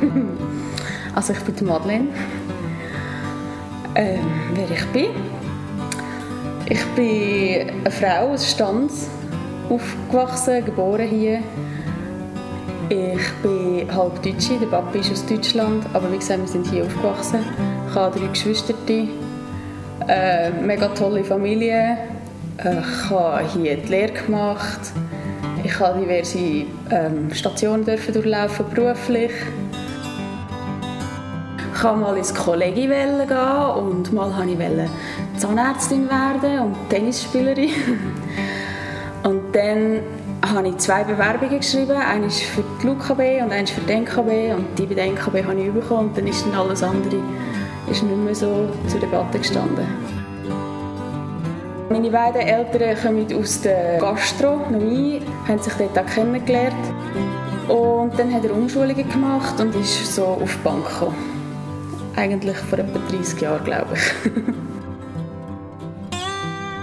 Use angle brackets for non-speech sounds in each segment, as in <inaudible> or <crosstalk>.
<laughs> also ich bin Madeleine. Ähm, wer ich bin? Ich bin eine Frau aus Stanz, aufgewachsen, geboren hier. Ich bin halb Deutsche, der Papa ist aus Deutschland, aber wie gesagt, wir sind hier aufgewachsen. Ich habe drei Geschwister, eine mega tolle Familie. Ich habe hier die Lehre gemacht. Ich habe diverse ähm, Stationen durchlaufen, beruflich. Ich wollte mal ins Kollegium gehen und mal wollte ich Zahnärztin werden und Tennisspielerin. <laughs> Und dann habe ich zwei Bewerbungen geschrieben. Eine für die LUKB und eine für die NKB. Und die bei der NKB habe ich bekommen und dann ist dann alles andere ist nicht mehr so zur Debatte gestanden. Meine beiden Eltern kommen aus der Gastronomie, haben sich dort auch kennengelernt. Und dann hat er Umschulungen gemacht und ist so auf die Bank gekommen. Eigentlich vor etwa 30 Jahren, glaube ich. <laughs>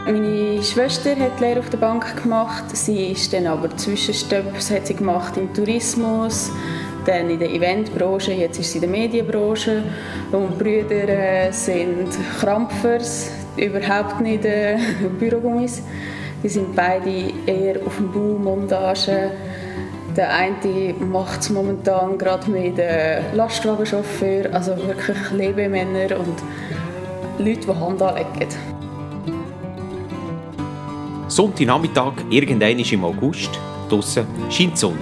Meine Schwester hat Lehre auf der Bank gemacht. Sie ist dann aber Zwischenstöpps hat sie gemacht im Tourismus, dann in der Eventbranche, jetzt ist sie in der Medienbranche. Und Brüder äh, sind Krampfers, überhaupt nicht äh, <laughs> Bürogummis. Die sind beide eher auf dem Bau, Montage. Der eine macht es momentan gerade mit äh, Lastwagenchauffeur, also wirklich Lebemänner und Leute, die Hand anlegen. Sonntagnachmittag, irgendein ist im August, draussen scheint die Sonne.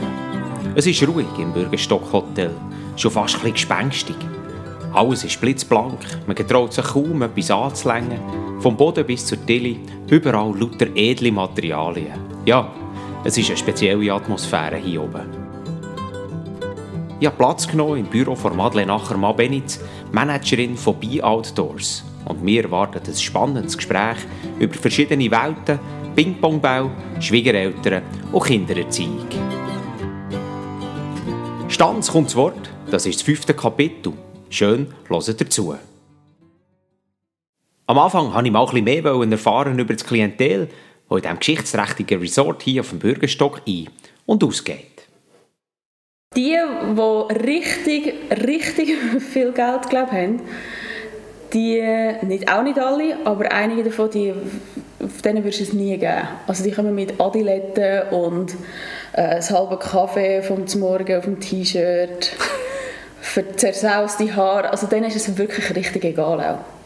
Es ist ruhig im Bürgerstock Hotel, schon fast ein gespenstig. Alles ist blitzblank, man getraut sich kaum etwas anzulängen. Vom Boden bis zur Tilly, überall lauter edle Materialien. Ja, es ist eine spezielle Atmosphäre hier oben. Ich habe Platz genommen im Büro von Madeleine Acher-Mabenitz, Managerin von Be Outdoors. Und mir erwartet ein spannendes Gespräch über verschiedene Welten, Ping-Pong-Bau, Schwiegereltern und Kindererziehung. Stanz kommt zu Wort, das ist das fünfte Kapitel. Schön, hört dazu. Am Anfang wollte ich mal ein bisschen mehr erfahren über das Klientel, das in diesem geschichtsträchtigen Resort hier auf dem Bürgerstock ein- und ausgeht. Die, die richtig, richtig <laughs> viel Geld glaub, haben, die, nicht, auch nicht alle, aber einige davon, die, auf denen würdest du es nie geben. Also die kommen mit Adiletten und äh, ein halber Kaffee vom Morgen auf dem T-Shirt, <laughs> für zersauste Haare. Also denen ist es wirklich richtig egal auch.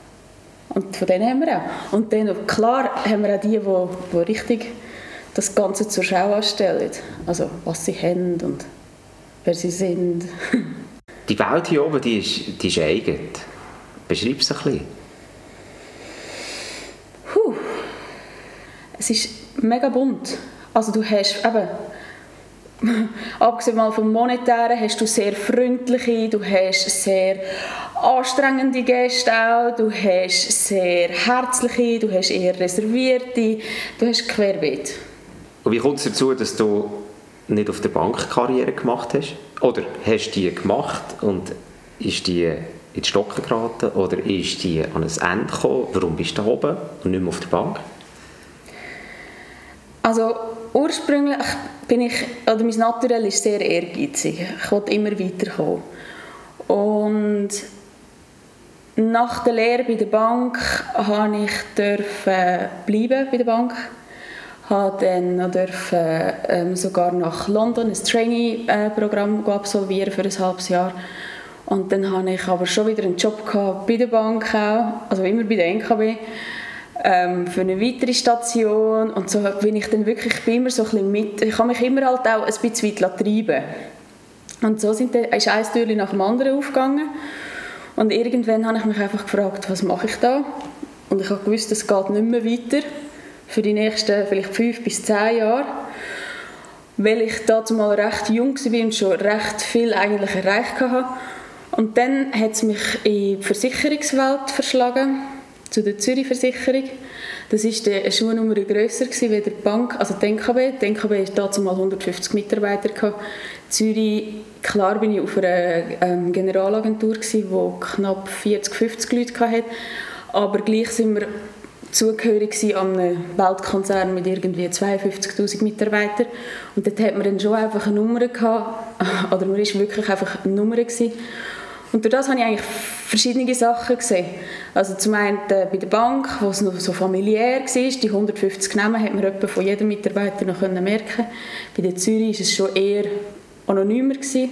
Und von denen haben wir auch. Und dann, klar haben wir auch die, die, die richtig das Ganze zur Schau anstellen. Also was sie haben und wer sie sind. <laughs> die Welt hier oben, die ist, die ist eigen. Beschreib es ein bisschen. Puh. Es ist mega bunt. Also du hast eben, <laughs> abgesehen mal vom Monetären, hast du sehr freundliche, du hast sehr anstrengende Gäste auch, du hast sehr herzliche, du hast eher reservierte, du hast querbeet. Und wie kommt es dazu, dass du nicht auf der Bank Karriere gemacht hast? Oder hast du die gemacht und ist die in die Stocken geraten oder ist die an ein Ende gekommen? Warum bist du da oben und nicht mehr auf der Bank? Also ursprünglich bin ich, oder mein Naturell ist sehr ehrgeizig. Ich wollte immer weiterkommen. Und nach der Lehre bei der Bank durfte ich dürfen bleiben bei der Bank. Habe dann dürfen, ähm, sogar nach London ein Trainee-Programm absolvieren für ein halbes Jahr. Und dann hatte ich aber schon wieder einen Job gehabt bei der Bank auch, also immer bei der NKB, ähm, für eine weitere Station. Und so bin ich dann wirklich, ich bin immer so ein bisschen mit, ich habe mich immer halt auch ein bisschen weit treiben Und so sind ist ein Türchen nach dem anderen aufgegangen. Und irgendwann habe ich mich einfach gefragt, was mache ich da? Und ich habe gewusst, es geht nicht mehr weiter für die nächsten vielleicht fünf bis zehn Jahre weil ich dazu mal recht jung war und schon recht viel eigentlich erreicht hatte. Und dann hat es mich in die Versicherungswelt verschlagen, zu der Zürich Versicherung. Das war eine Schuhnummer grösser als die Bank, also die NKB. Die NKB hatte dazu mal 150 Mitarbeiter. Gehabt. Zürich, klar bin ich auf einer ähm, Generalagentur, die knapp 40, 50 Leute hatte. Aber gleich sind wir zugehörig an einem Weltkonzern mit irgendwie 52'000 Mitarbeitern und dort hat man dann schon einfach eine Nummer gehabt, <laughs> oder man war wirklich einfach eine Nummer gewesen. Und durch das habe ich eigentlich verschiedene Sachen gesehen. Also zum einen äh, bei der Bank, wo es noch so familiär war, die 150 Namen hat man von jedem Mitarbeiter noch merken Bei der Zürich war es schon eher anonymer. Gewesen.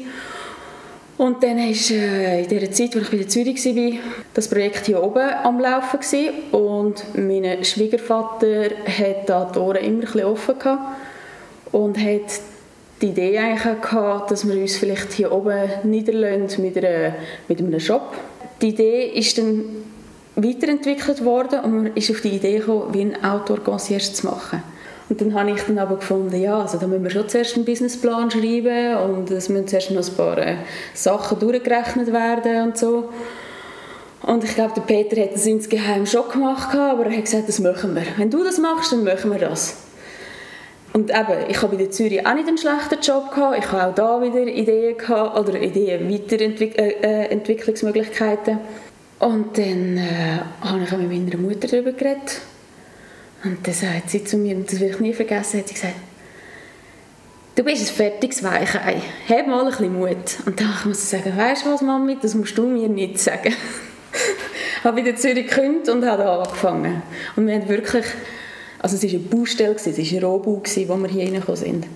Und dann war äh, in der Zeit, als ich bei der Zürich war, das Projekt hier oben am Laufen gewesen. und mein Schwiegervater hat da die Ohren immer ein offen gehabt und hat die Idee eigentlich gehabt, dass wir uns vielleicht hier oben niederlassen mit, mit einem Shop. Die Idee ist dann weiterentwickelt worden und man ist auf die Idee gekommen, wie ein Outdoor-Concierge zu machen. Und dann habe ich dann aber gefunden, ja, also da müssen wir schon zuerst einen Businessplan schreiben und es müssen zuerst noch ein paar äh, Sachen durchgerechnet werden und so. Und ich glaube, der Peter hat das insgeheim schon gemacht, aber er hat gesagt, das machen wir. Wenn du das machst, dann machen wir das. Und eben, ich habe in Zürich auch nicht einen schlechten Job gehabt. Ich habe auch da wieder Ideen gehabt, oder Ideen, Weiterentwicklungsmöglichkeiten. Äh, und dann äh, habe ich mit meiner Mutter darüber geredet. Und dann sagt sie zu mir, und das will ich nie vergessen, hat sie gesagt, du bist ein fertiges Weichei, hab mal ein bisschen Mut. Und dann muss ich sagen, weißt du was, Mami, das musst du mir nicht sagen. <laughs> ich habe wieder Zürich gekündigt und habe angefangen. Und wir haben wirklich, also es war eine Baustelle, es war ein Rohbau, wo wir hier reingekommen sind.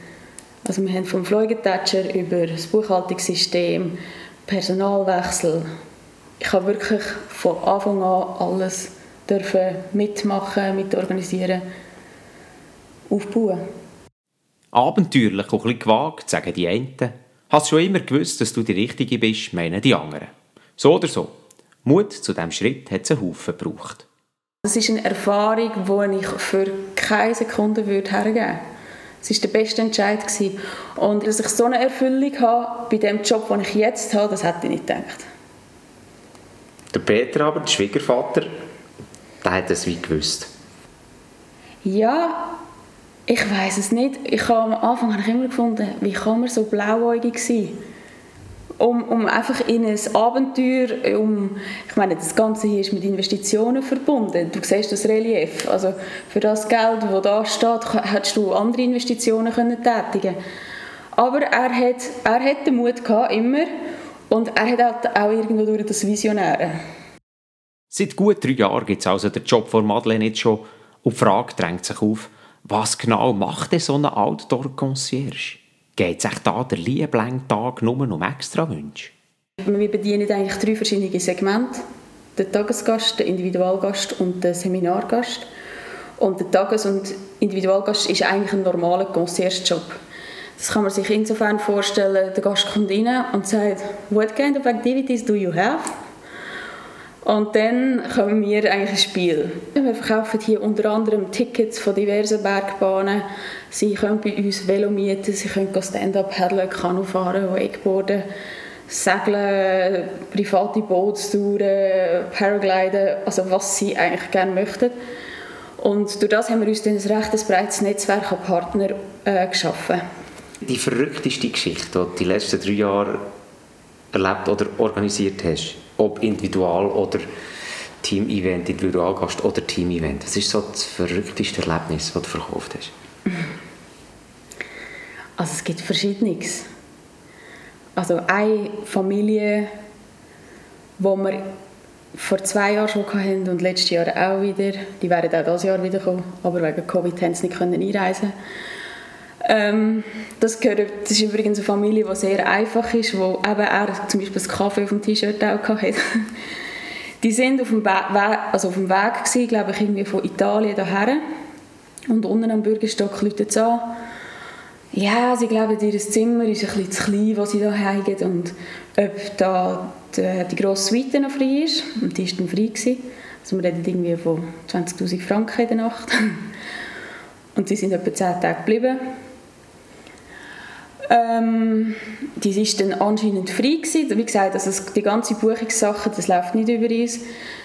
Also wir haben vom Fleugetatscher über das Buchhaltungssystem, Personalwechsel, ich habe wirklich von Anfang an alles dürfen mitmachen, mitorganisieren, aufbauen. Abenteuerlich und ein gewagt, sagen die einen. Hast schon immer gewusst, dass du die Richtige bist, meinen die anderen. So oder so. Mut zu diesem Schritt hat es einen Haufen gebraucht. Das ist eine Erfahrung, die ich für keine Sekunde würde hergeben würde. Es war der beste Entscheid. Und dass ich so eine Erfüllung habe bei dem Job, den ich jetzt habe, das hätte ich nicht gedacht. Der Peter aber, der Schwiegervater, der hat es wie gewusst. Ja, ich weiß es nicht. Ich habe, am Anfang habe ich immer gefunden, wie kann man so blauäugig sein? Um, um einfach in ein Abenteuer, um, ich meine, das Ganze hier ist mit Investitionen verbunden. Du siehst das Relief. Also für das Geld, das da steht, hättest du andere Investitionen können tätigen Aber er hat, er hat den Mut gehabt, immer. Und er hat auch irgendwo durch das Visionäre. Seit gut drei Jahren gibt es also den Job von Madeleine jetzt schon und die Frage drängt sich auf, was genau macht denn so ein Outdoor-Concierge? Geht sich da der Liebling-Tag nur um extra Wünsche? Wir bedienen eigentlich drei verschiedene Segmente. Den Tagesgast, den Individualgast und den Seminargast. Und der Tages- und Individualgast ist eigentlich ein normaler Concierge-Job. Das kann man sich insofern vorstellen, der Gast kommt rein und sagt, «What kind of activities do you have?» Und dann kommen wir eigentlich ins Spiel. Wir verkaufen hier unter anderem Tickets von diversen Bergbahnen. Sie können bei uns Velo mieten, sie können Stand-up paddeln, Kanu fahren, Wakeboarden, Segeln, private Bootstouren, Paragliden, also was sie eigentlich gerne möchten. Und durch das haben wir uns dann ein recht breites Netzwerk an Partnern äh, geschaffen. Die verrückteste Geschichte, die du die letzten drei Jahre erlebt oder organisiert hast, ob Individual- oder Team-Event, Individualgast oder Team-Event? Was ist so das verrückteste Erlebnis, das du verkauft hast? Also es gibt Verschiedenes. Also eine Familie, wo wir vor zwei Jahren schon hatten und letztes Jahr auch wieder, die werden auch dieses Jahr wieder kommen, aber wegen Covid haben sie nicht einreisen ähm, das, gehört, das ist übrigens eine Familie, die sehr einfach ist, wo eben er zum Beispiel das Kaffee auf dem T-Shirt auch hatte. <laughs> Die sind auf dem, Weg, also auf dem Weg gewesen, glaube ich, irgendwie von Italien daher und unten am Bürgerstock läutet es an. Ja, sie glauben, ihr Zimmer ist ein bisschen zu klein, was sie da haben und ob da die, die grosse Suite noch frei ist. Und die war dann frei. Gewesen. Also wir reden irgendwie von 20'000 Franken in der Nacht. <laughs> Und sie sind etwa 10 Tage geblieben. Ähm, die ist dann anscheinend frei gewesen. Wie gesagt, also die ganze Buchungssache, das läuft nicht über uns,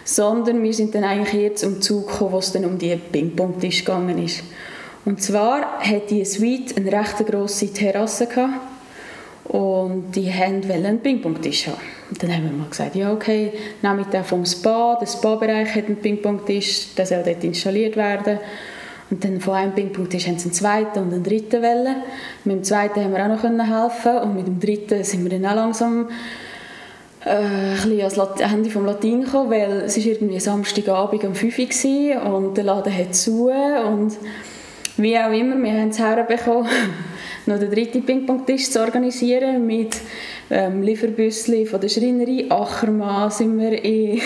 sondern wir sind dann eigentlich eher zum Zug gekommen, wo es dann um die Ping-Pong-Tisch gegangen ist. Und zwar hat die Suite eine recht grosse Terrasse gehabt und die wollten einen Ping-Pong-Tisch haben. dann haben wir mal gesagt, ja okay, nehme ich den vom Spa, der Spa-Bereich hat einen Ping-Pong-Tisch, der soll dort installiert werden. Und dann von einem Ping-Pong-Tisch haben sie einen zweiten und einen dritten Welle. Mit dem zweiten haben wir auch noch helfen und mit dem dritten sind wir dann auch langsam äh, ein bisschen ans Lat Handy vom Latin gekommen, weil es war irgendwie Samstagabend um 5 Uhr und der Laden hat zu und wie auch immer, wir haben es herbekommen, noch den dritten Ping-Pong-Tisch zu organisieren mit ähm, Lieferbüssli von der Schreinerei Achermann sind wir in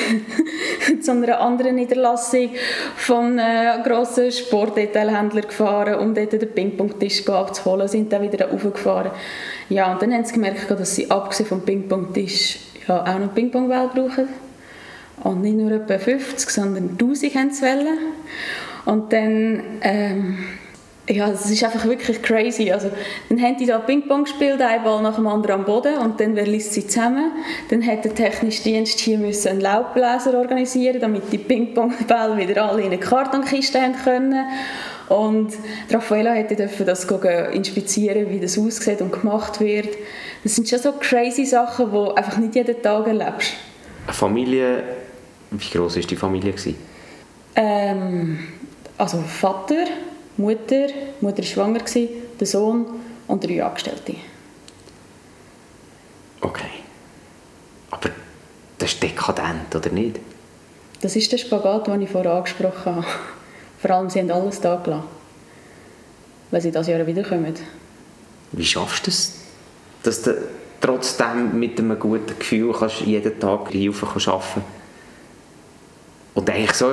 <laughs> zu einer anderen Niederlassung von einem grossen Sportdetailhändler gefahren, um dort den Ping-Pong-Tisch abzuholen, sind dann wieder hochgefahren. Ja, und dann haben sie gemerkt, dass sie abgesehen vom Ping-Pong-Tisch ja, auch noch Ping-Pong-Ball brauchen. Und nicht nur etwa 50, sondern 1000 haben sie wollen. Und dann, ähm, ja, es ist einfach wirklich crazy. Also, dann haben die da Ping-Pong gespielt, ein Ball nach dem anderen am Boden und dann wer liest sie zusammen. Dann hat der technische Dienst hier müssen einen Laubbläser organisieren, damit die Ping-Pong-Bälle wieder alle in eine Kartonkiste haben können. Und Raffaella hätte das inspizieren, wie das aussieht und gemacht wird. Das sind schon so crazy Sachen, die einfach nicht jeden Tag erlebst. Eine Familie, wie groß war die Familie? Ähm, also Vater, Mutter, Mutter war schwanger, der Sohn und drei Angestellte. Okay. Aber das ist dekadent, oder nicht? Das ist der Spagat, den ich vorher angesprochen habe. Vor allem, sie haben alles da gelassen, weil sie dieses Jahr wiederkommen. Wie schaffst du es, dass du trotzdem mit einem guten Gefühl kannst jeden Tag Hilfe arbeiten kannst? Und eigentlich so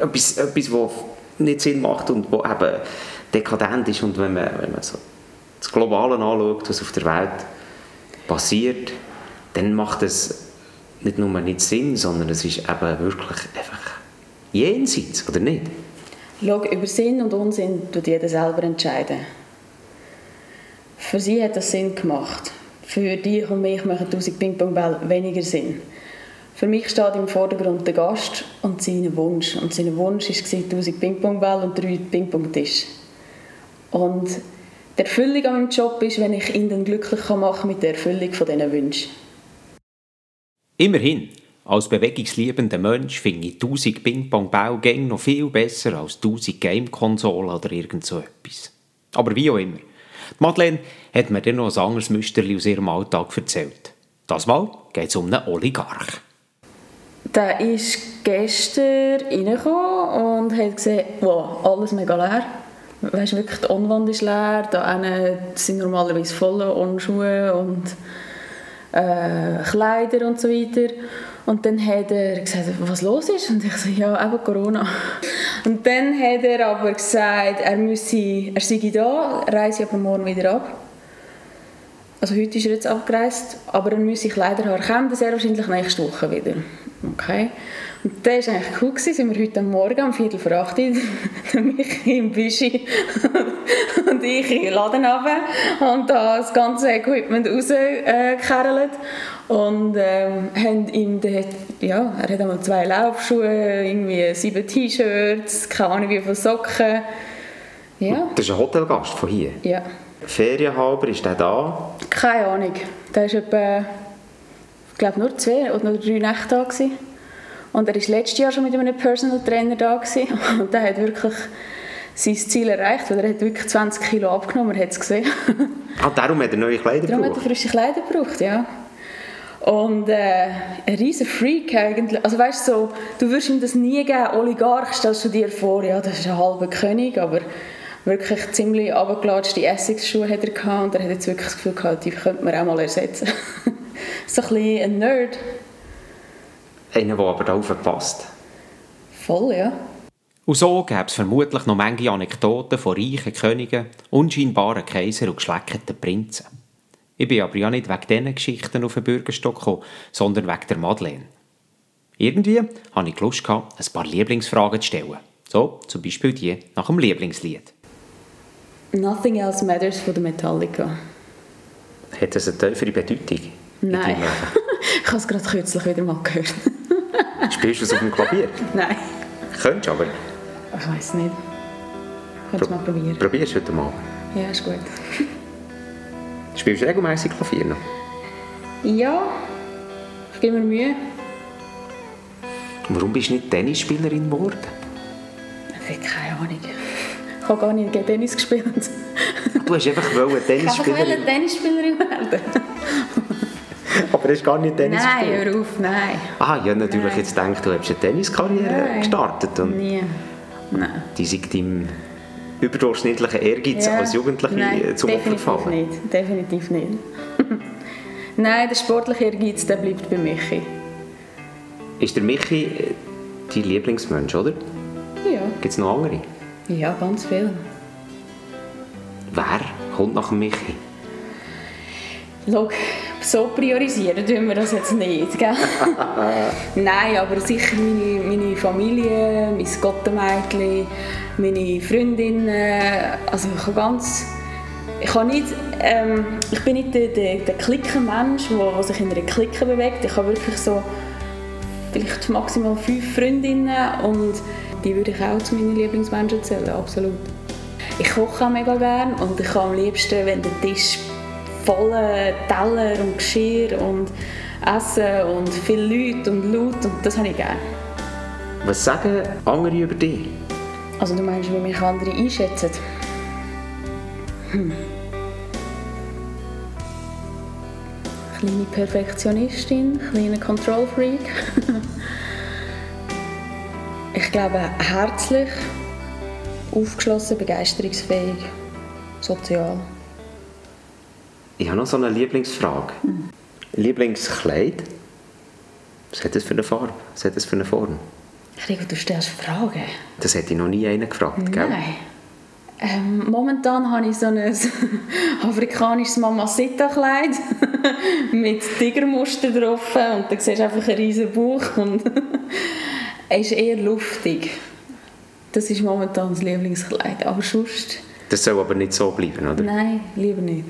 etwas, etwas was nicht Sinn macht und was eben dekadent ist. Und wenn man, wenn man so das Globale anschaut, was auf der Welt passiert, dann macht es nicht nur nicht Sinn, sondern es ist eben wirklich einfach jenseits, oder nicht? Schau, über Sinn und Unsinn tut jeder selber entscheiden. Für sie hat das Sinn gemacht. Für dich und mich machen 1000 Ping-Pong-Bälle weniger Sinn. Für mich steht im Vordergrund der Gast und sein Wunsch. Und sein Wunsch war 1000 Ping-Pong-Bälle und drei Ping-Pong-Tische. Und die Erfüllung an meinem Job ist, wenn ich ihn dann glücklich machen kann mit der Erfüllung von diesen Wünschen. Immerhin, als bewegungsliebender Mensch finde ich 1000 Ping-Pong-Baugänge noch viel besser als 1000 Game-Konsolen oder irgend so etwas. Aber wie auch immer. Madeleine hat mir dann noch ein anderes Müsterli aus ihrem Alltag erzählt. Das Mal geht es um einen Oligarch. Der ist gestern reingekommen und hat gesehen, wow, alles mega leer. Weißt, wirklich, die Onwand ist leer, da sind normalerweise volle Onschuhe und äh, Kleider und so weiter. Und dann hat er gesagt, was los ist? Und ich so, ja, eben Corona. Und dann hat er aber gesagt, er, müsse, er sei da, reise aber morgen wieder ab. Also heute ist er jetzt abgereist, aber er müsse Kleider haben. Er kommt sehr wahrscheinlich nächste Woche wieder. Okay. Und das war eigentlich cool. Gewesen. Sind wir heute Morgen um Viertel vor acht <laughs> mich im Bischi <laughs> und ich in den Laden runter und da das ganze Equipment rausgekerlt. Und ähm, haben ihm dort, ja, er hat einmal zwei Laufschuhe, irgendwie sieben T-Shirts, keine Ahnung wie viele Socken. Ja. Das ist ein Hotelgast von hier? Ja. Ferienhalber, ist der da? Keine Ahnung. Der ist etwa, ich glaube, nur zwei oder drei Nächte da gewesen. Und er war letztes Jahr schon mit einem Personal Trainer da gewesen. <laughs> und der hat wirklich sein Ziel erreicht, weil er hat wirklich 20 Kilo abgenommen, man hat es gesehen. <laughs> ah, darum hat er neue Kleider darum gebraucht? Darum hat er frische Kleider gebraucht, ja. Und äh, ein riesen Freak eigentlich. Also weißt so, du würdest ihm das nie geben. Oligarch stellst du dir vor, ja, das ist ein halber König, aber wirklich ziemlich abgelatschte Essex-Schuhe hat er gehabt und er hat jetzt wirklich das Gefühl gehabt, die könnte man auch mal ersetzen. <laughs> so ein bisschen ein Nerd. Einer, der aber darauf passt. Voll, ja. Und so gäbe es vermutlich noch manche Anekdoten von reichen Königen, unscheinbaren Kaisern und geschleckten Prinzen. Ich bin aber ja nicht wegen diesen Geschichten auf den Bürgerstock gekommen, sondern wegen der Madeleine. Irgendwie hatte ich Lust, ein paar Lieblingsfragen zu stellen. So, zum Beispiel die nach dem Lieblingslied. Nothing Else Matters von der Metallica. Hat das eine tiefere Bedeutung? Nein. <laughs> ich habe es gerade kürzlich wieder mal gehört. Spielst du es auf dem Klavier? <laughs> Nein. Könntest du aber? Ich weiß nicht. Könntest du mal probieren. Probierst du heute mal? Ja, ist gut. <laughs> Spielst du regelmäßig Klavier noch? Ja. gebe mir Mühe. Warum bist du nicht Tennisspielerin geworden? Ich habe keine Ahnung. Ich habe gar nicht gegen Tennis gespielt. Du hast einfach wollen Ich wollte Tennisspielerin Tennisspielerin werden. <laughs> Aber hast gar nicht Tennis Nein, gespielt? hör auf, nein. Ah, ich habe natürlich Nein. jetzt gedacht, du hättest eine Tenniskarriere Nein. gestartet. Und Nie. Nein. die sind deinem überdurchschnittlichen Ehrgeiz Ja. als Jugendliche Nein, zum Opfer gefallen. nicht. Definitiv nicht. <laughs> Nein, der sportliche Ehrgeiz, der bleibt bei Michi. Ist der Michi äh, dein Lieblingsmensch, oder? Ja. Gibt es noch andere? Ja, ganz viel. Wer kommt nach Michi? Schau, so priorisieren tun wir das jetzt nicht, gell? <laughs> Nein, aber sicher meine, meine Familie, mein Gottemädchen, meine Freundinnen, also ich habe ganz... Ich, habe nicht, ähm, ich bin nicht der, der, der Clique-Mensch, der, der sich in einer Clique bewegt. Ich habe wirklich so vielleicht maximal fünf Freundinnen und die würde ich auch zu meinen Lieblingsmenschen zählen, absolut. Ich koche auch mega gerne und ich kann am liebsten, wenn der Tisch voller Teller und Geschirr und Essen und viele Leute und laut und das habe ich gerne. Was sagen andere über dich? Also du meinst, wie mich andere einschätzen? Hm. Kleine Perfektionistin, kleiner Control Freak. <laughs> ich glaube herzlich, aufgeschlossen, begeisterungsfähig, sozial. Ich habe noch so eine Lieblingsfrage. Mhm. Lieblingskleid? Was hat das für eine Farbe? Was hat das für eine Form? Rico, du stellst Fragen. Das hätte ich noch nie einen gefragt, gell? Nein. Ähm, momentan habe ich so ein <laughs> afrikanisches Mamacita-Kleid <laughs> mit Tigermuster drauf und da siehst du einfach einen riesen Bauch und er <laughs> ist eher luftig. Das ist momentan das Lieblingskleid, aber sonst... Das soll aber nicht so bleiben, oder? Nein, lieber nicht.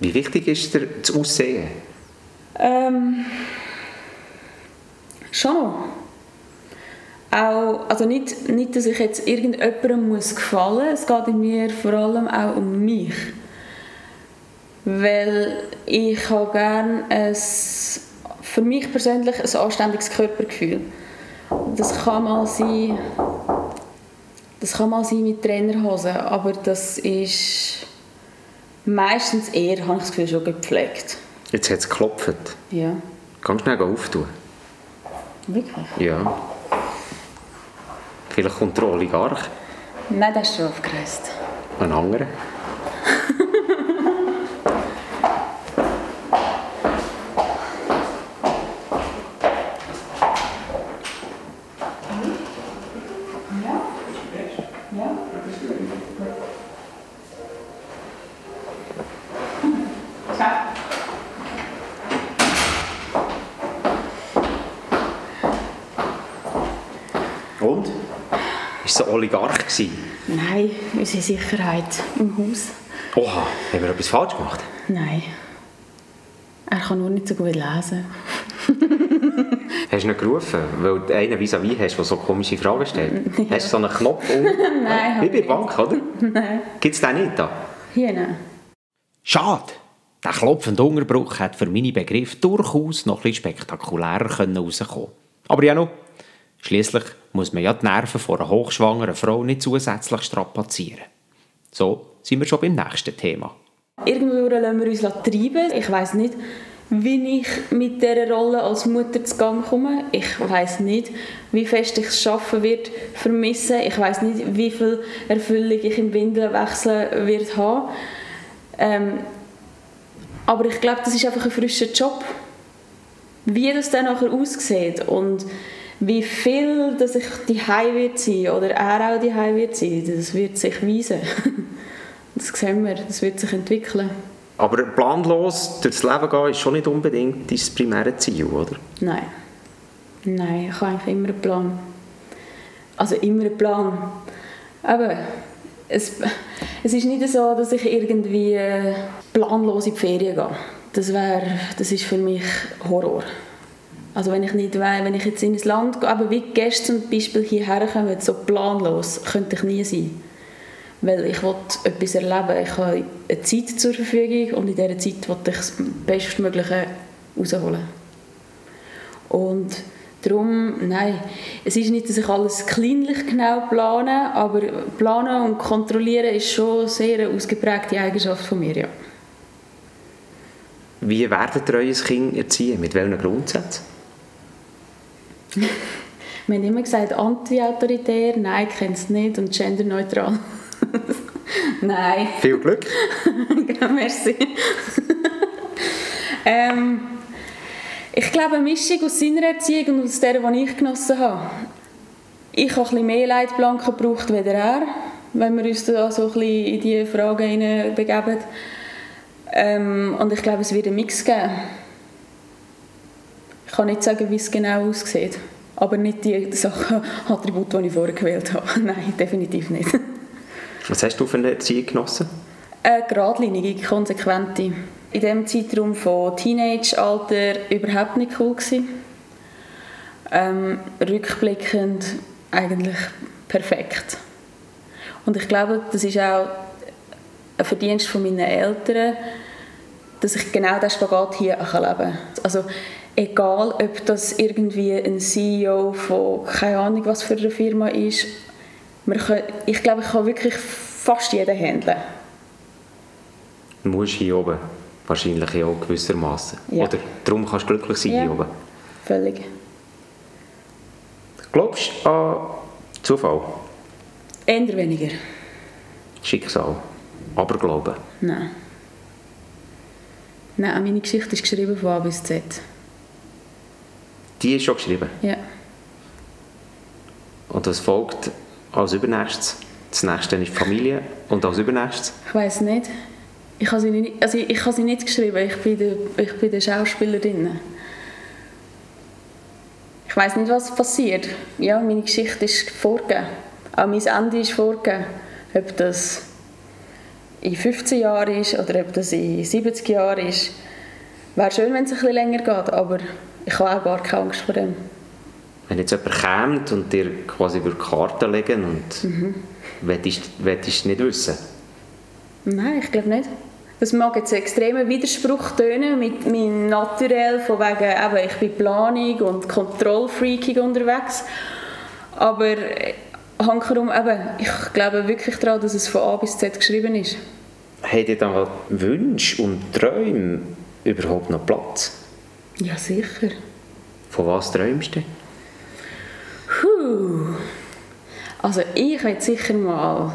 Wie wichtig ist dir das Aussehen? Ähm, schon. Auch, also nicht, nicht, dass ich jetzt irgendjemandem muss gefallen muss, es geht in mir vor allem auch um mich. Weil ich habe gerne ein, für mich persönlich ein anständiges Körpergefühl. Das kann mal sein, das kann mal sein mit Trainerhosen, aber das ist meistens eher, habe ich das Gefühl, schon gepflegt. Jetzt hat es geklopft. Ja, Ganz schnell auftun. wirklich. Ja. Vielleicht kommt der Oligarch, Nein, das ist schon aufgereist. ein anderer. Und? Ist es ein Oligarch gewesen? Nein, unsere Sicherheit im Haus. Oha, haben wir etwas falsch gemacht? Nein. Er kann nur nicht so gut lesen. <laughs> Hast du ihn gerufen, weil du einen vis-à-vis hast, der so komische Fragen stellt? <laughs> Hast du so einen Knopf unten? <laughs> Nein, Wie bei der Bank, oder? Nein. Gibt es den nicht da? Hier nein. Schade. Der klopfende Unterbruch hat für meine Begriffe durchaus noch etwas spektakulärer können rauskommen Aber ja noch, schliesslich muss man ja die Nerven von einer hochschwangeren Frau nicht zusätzlich strapazieren. So sind wir schon beim nächsten Thema. Irgendwo lassen wir uns treiben. Ich weiss nicht, wie ich mit dieser Rolle als Mutter zu Gang komme. Ich weiss nicht, wie fest ich es schaffen wird vermissen. Ich weiss nicht, wie viel Erfüllung ich im Windelwechsel wird haben. Ähm, aber ich glaube, das ist einfach ein frischer Job. Wie das dann nachher aussieht und wie viel dass ich die wird sein oder er auch die wird sein, das wird sich weisen. <laughs> Das sehen wir, das wird sich entwickeln. Aber planlos durchs Leben gehen ist schon nicht unbedingt das primäre Ziel, oder? Nein. Nein, ich habe eigentlich immer einen Plan. Also immer einen Plan. Aber es, es ist nicht so, dass ich irgendwie äh, planlos in die Ferien gehe. Das, wär, das ist für mich Horror. Also wenn ich nicht weiss, wenn ich jetzt in ein Land gehe, aber wie gestern zum Beispiel hierher kommen, so planlos, könnte ich nie sein. Weil ich will etwas erleben. Ich habe eine Zeit zur Verfügung und in dieser Zeit will ich das Bestmögliche rausholen. Und darum, nein, es ist nicht, dass ich alles kleinlich genau plane, aber planen und kontrollieren ist schon sehr eine ausgeprägte Eigenschaft von mir, ja. Wie werdet ihr euer Kind erziehen? Mit welchen Grundsätzen? <laughs> Wir haben immer gesagt, anti-autoritär, nein, kenne es nicht und genderneutral. <laughs> nein. Viel Glück. <laughs> Merci. ähm, ich glaube, eine Mischung aus seiner Erziehung und aus der, die ich genossen habe. Ich habe ein bisschen mehr Leitplanken gebraucht als er, wenn wir uns da so ein bisschen in diese Fragen begeben. Ähm, und ich glaube, es wird einen Mix geben. Ich kann nicht sagen, wie es genau aussieht. Aber nicht die <laughs> Sachen, Attribute, die ich vorher gewählt habe. <laughs> Nein, definitiv nicht. Was hast du für eine Erziehung genossen? Eine geradlinige, konsequente. In diesem Zeitraum von Teenage-Alter überhaupt nicht cool gewesen. Ähm, rückblickend eigentlich perfekt. Und ich glaube, das ist auch ein Verdienst von meinen Eltern, dass ich genau diesen Spagat hier leben kann. Also egal, ob das irgendwie ein CEO von keine Ahnung was für eine Firma ist, können, ich glaube, ich kann wirklich fast jeden handeln. Du musst hier oben, wahrscheinlich ja auch gewissermaßen. Ja. Oder darum kannst du glücklich sein ja, hier oben. völlig. Glaubst du an Zufall? Eher weniger. Schicksal? Aberglauben? Nein. Nein, meine Geschichte ist geschrieben von A bis Z. Die ist schon geschrieben? Ja. Und was folgt als übernächstes? Das nächste ist Familie und als übernächstes? Ich weiß nicht. Ich habe sie nicht, also ich, ich habe sie nicht geschrieben, ich bin der, ich bin der Schauspielerin. Ich weiß nicht, was passiert. Ja, meine Geschichte ist vorgegeben. Auch mein Ende ist vorgegeben. Ob das in 15 Jahren ist oder ob das in 70 Jahren ist. Wäre schön, wenn es ein bisschen länger geht, aber ich habe auch gar keine Angst vor dem. Wenn jetzt jemand kommt und dir quasi über Karten legen und mhm. willst, du nicht wissen? Nein, ich glaube nicht. Das mag jetzt ein extremer Widerspruch tönen mit meinem Naturell, von wegen, eben, ich bin Planung und Kontrollfreaking unterwegs. Aber hankerum, eben, ich glaube wirklich daran, dass es von A bis Z geschrieben ist. Hat ihr dann Wünsche und Träume überhaupt noch Platz? Ja, sicher. Von was träumst du? Puh. Also ich hätte sicher mal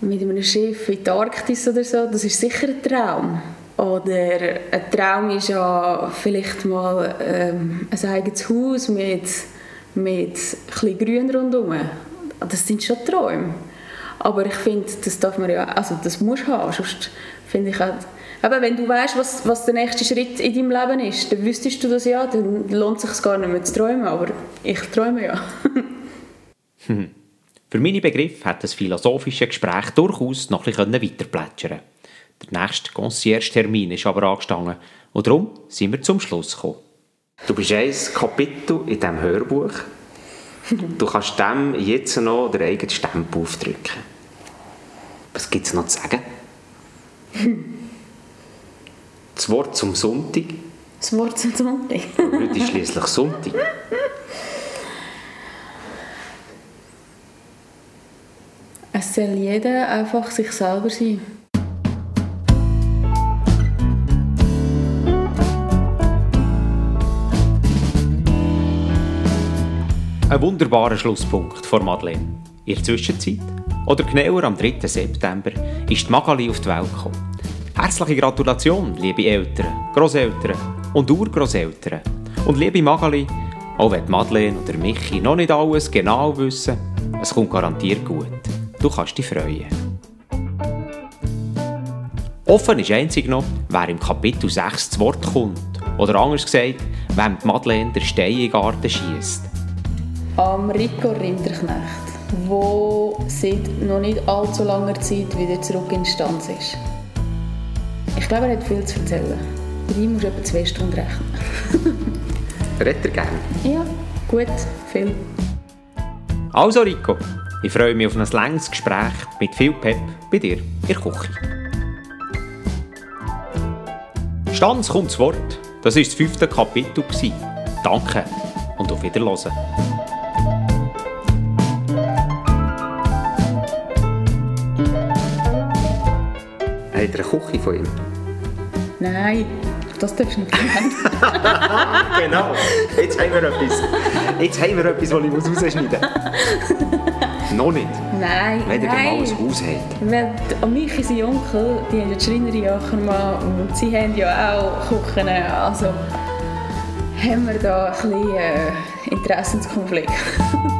mit einem Schiff in die Arktis oder so, das ist sicher ein Traum. Oder ein Traum ist ja vielleicht mal ähm, ein eigenes Haus mit, mit ein Grün rundherum. Das sind schon Träume. Aber ich finde, das darf man ja, also das muss haben, sonst finde ich auch, aber wenn du weißt, was, was der nächste Schritt in deinem Leben ist, dann wüsstest du das ja, dann lohnt es sich gar nicht mehr zu träumen, aber ich träume ja. <laughs> Für meine Begriffe hat das philosophische Gespräch durchaus noch ein bisschen weiterplätschern Der nächste Concierge-Termin ist aber angestanden und darum sind wir zum Schluss gekommen. Du bist ein Kapitel in diesem Hörbuch. Du kannst dem jetzt noch den eigenen Stempel aufdrücken. Was gibt es noch zu sagen? <laughs> Das Wort zum Sonntag. Das Wort zum Sonntag. Heute ist schließlich Sonntag. Es soll jeder einfach sich selber sein. Ein wunderbarer Schlusspunkt von Madeleine. In der Zwischenzeit, oder genauer am 3. September, ist Magali auf die Welt gekommen. Herzliche Gratulation, liebe Eltern, Großeltern und Urgroßeltern. Und liebe Magali, auch wenn Madeleine oder Michi noch nicht alles genau wissen, es kommt garantiert gut. Du kannst dich freuen. Offen ist einzig noch, wer im Kapitel 6 zu Wort kommt. Oder anders gesagt, die Madeleine der Stein in den Garten schiesst. Am Rico Rinderknecht, der seit noch nicht allzu langer Zeit wieder zurück in Stanz ist. Ich glaube, er hat viel zu erzählen. Bei ihm musst du etwa zwei Stunden rechnen. <laughs> Redet er gerne? Ja, gut, viel. Also Rico, ich freue mich auf ein längeres Gespräch mit viel Pep bei dir in der Küche. Stanz kommt zu Wort. Das war das fünfte Kapitel. Danke und auf Wiederhören. Habt ihr eine Küche von ihm? Nein, das darfst du nicht <laughs> genau. Jetzt haben wir etwas. Jetzt haben wir etwas, das ich rausschneiden muss. Noch nicht. Nein, Wenn ihr mal nein. ein Haus habt. Weil an mich sind Onkel, die haben ja die Schreinerei Ackermann und sie haben ja auch Küchen, also haben wir da ein bisschen äh, Interessenskonflikt. <laughs>